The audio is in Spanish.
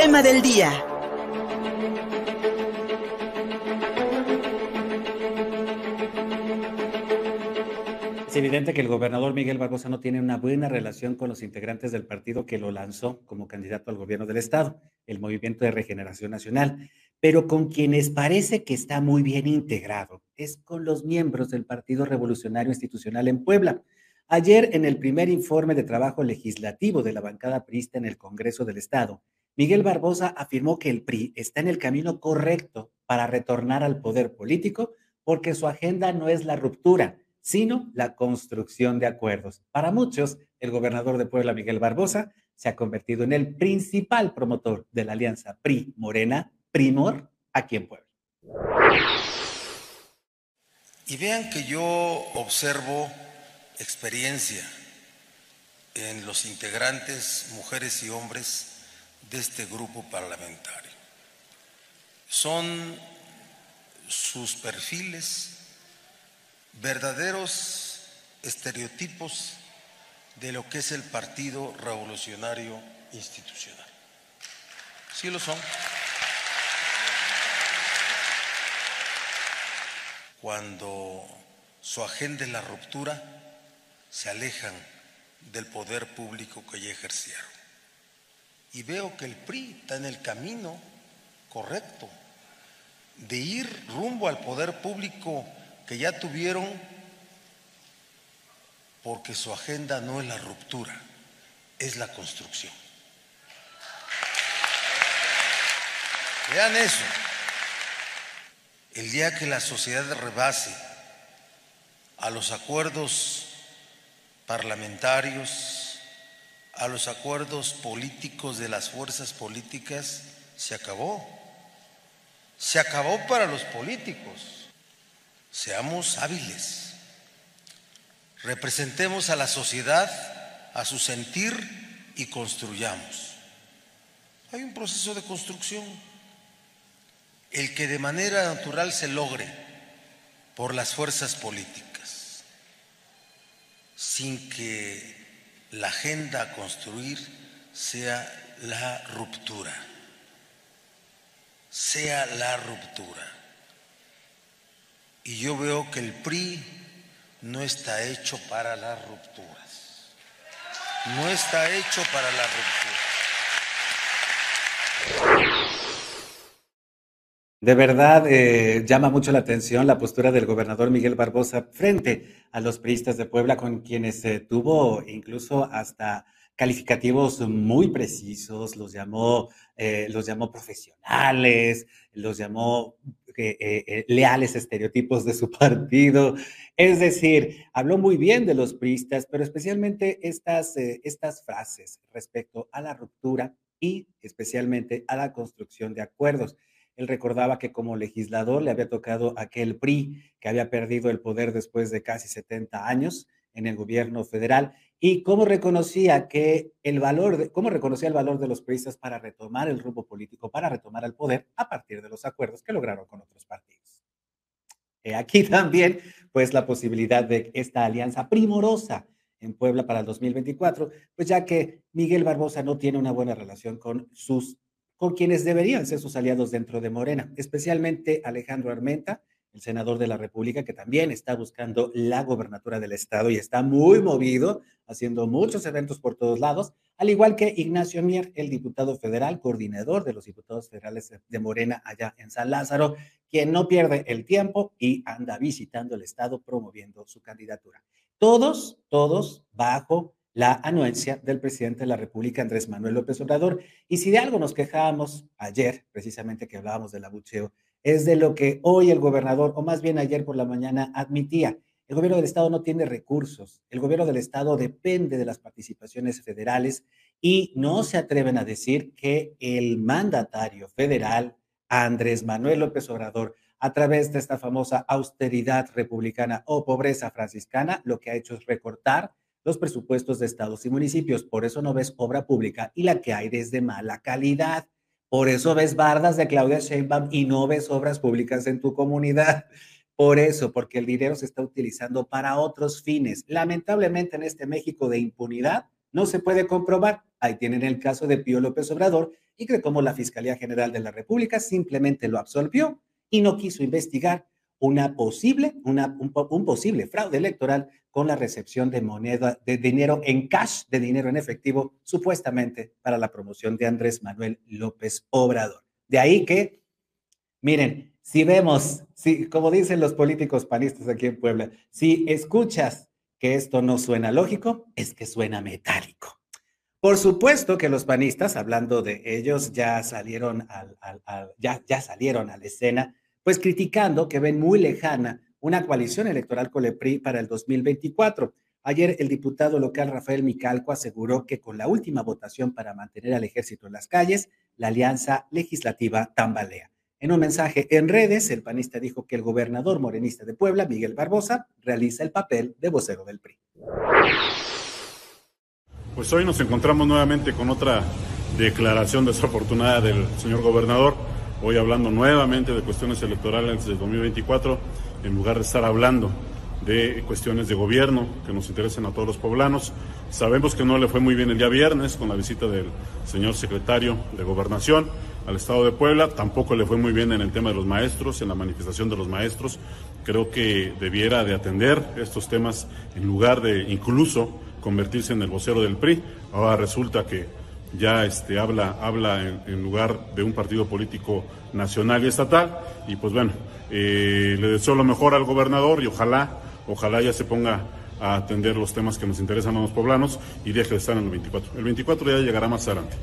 tema del día. Es evidente que el gobernador Miguel Barbosa no tiene una buena relación con los integrantes del partido que lo lanzó como candidato al gobierno del Estado, el Movimiento de Regeneración Nacional, pero con quienes parece que está muy bien integrado es con los miembros del Partido Revolucionario Institucional en Puebla. Ayer, en el primer informe de trabajo legislativo de la bancada priista en el Congreso del Estado, Miguel Barbosa afirmó que el PRI está en el camino correcto para retornar al poder político porque su agenda no es la ruptura, sino la construcción de acuerdos. Para muchos, el gobernador de Puebla, Miguel Barbosa, se ha convertido en el principal promotor de la alianza PRI-Morena, Primor, aquí en Puebla. Y vean que yo observo experiencia en los integrantes, mujeres y hombres, de este grupo parlamentario. Son sus perfiles verdaderos estereotipos de lo que es el Partido Revolucionario Institucional. Sí lo son. Cuando su agenda es la ruptura, se alejan del poder público que ya ejercieron y veo que el PRI está en el camino correcto de ir rumbo al poder público que ya tuvieron porque su agenda no es la ruptura, es la construcción. Vean eso. El día que la sociedad rebase a los acuerdos parlamentarios, a los acuerdos políticos de las fuerzas políticas, se acabó. Se acabó para los políticos. Seamos hábiles. Representemos a la sociedad, a su sentir y construyamos. Hay un proceso de construcción. El que de manera natural se logre por las fuerzas políticas, sin que la agenda a construir sea la ruptura, sea la ruptura. Y yo veo que el PRI no está hecho para las rupturas, no está hecho para la ruptura. De verdad eh, llama mucho la atención la postura del gobernador Miguel Barbosa frente a los priistas de Puebla, con quienes eh, tuvo incluso hasta calificativos muy precisos, los llamó, eh, los llamó profesionales, los llamó leales estereotipos de su partido. Es decir, habló muy bien de los priistas, pero especialmente estas, estas frases respecto a la ruptura y especialmente a la construcción de acuerdos. Él recordaba que como legislador le había tocado aquel PRI que había perdido el poder después de casi 70 años en el gobierno federal y cómo reconocía que el valor, de, cómo reconocía el valor de los priistas para retomar el rumbo político, para retomar el poder a partir de los acuerdos que lograron con otros partidos. aquí también, pues, la posibilidad de esta alianza primorosa en Puebla para el 2024, pues ya que Miguel Barbosa no tiene una buena relación con sus con quienes deberían ser sus aliados dentro de Morena, especialmente Alejandro Armenta, el senador de la República, que también está buscando la gobernatura del estado y está muy movido, haciendo muchos eventos por todos lados, al igual que Ignacio Mier, el diputado federal, coordinador de los diputados federales de Morena allá en San Lázaro, quien no pierde el tiempo y anda visitando el estado promoviendo su candidatura. Todos, todos bajo la anuencia del presidente de la República, Andrés Manuel López Obrador. Y si de algo nos quejábamos ayer, precisamente que hablábamos del abucheo, es de lo que hoy el gobernador, o más bien ayer por la mañana, admitía. El gobierno del Estado no tiene recursos. El gobierno del Estado depende de las participaciones federales y no se atreven a decir que el mandatario federal, Andrés Manuel López Obrador, a través de esta famosa austeridad republicana o pobreza franciscana, lo que ha hecho es recortar los presupuestos de estados y municipios. Por eso no ves obra pública y la que hay desde mala calidad. Por eso ves bardas de Claudia Sheinbaum y no ves obras públicas en tu comunidad. Por eso, porque el dinero se está utilizando para otros fines. Lamentablemente en este México de impunidad, no se puede comprobar. Ahí tienen el caso de Pío López Obrador y que como la Fiscalía General de la República simplemente lo absolvió y no quiso investigar una posible, una, un, posible fraude electoral con la recepción de moneda, de dinero en cash, de dinero en efectivo, supuestamente para la promoción de Andrés Manuel López Obrador. De ahí que, miren, si vemos, si, como dicen los políticos panistas aquí en Puebla, si escuchas que esto no suena lógico, es que suena metálico. Por supuesto que los panistas, hablando de ellos, ya salieron, al, al, ya, ya salieron a la escena pues criticando que ven muy lejana una coalición electoral con el PRI para el 2024. Ayer el diputado local Rafael Micalco aseguró que con la última votación para mantener al ejército en las calles, la alianza legislativa tambalea. En un mensaje en redes, el panista dijo que el gobernador morenista de Puebla, Miguel Barbosa, realiza el papel de vocero del PRI. Pues hoy nos encontramos nuevamente con otra declaración desafortunada del señor gobernador hoy hablando nuevamente de cuestiones electorales del 2024, en lugar de estar hablando de cuestiones de gobierno que nos interesen a todos los poblanos. Sabemos que no le fue muy bien el día viernes con la visita del señor secretario de Gobernación al Estado de Puebla, tampoco le fue muy bien en el tema de los maestros, en la manifestación de los maestros. Creo que debiera de atender estos temas en lugar de incluso convertirse en el vocero del PRI. Ahora resulta que ya este, habla, habla en, lugar de un partido político nacional y estatal. Y pues bueno, eh, le deseo lo mejor al gobernador y ojalá, ojalá ya se ponga a atender los temas que nos interesan a los poblanos y deje de estar en el 24. El 24 ya llegará más adelante.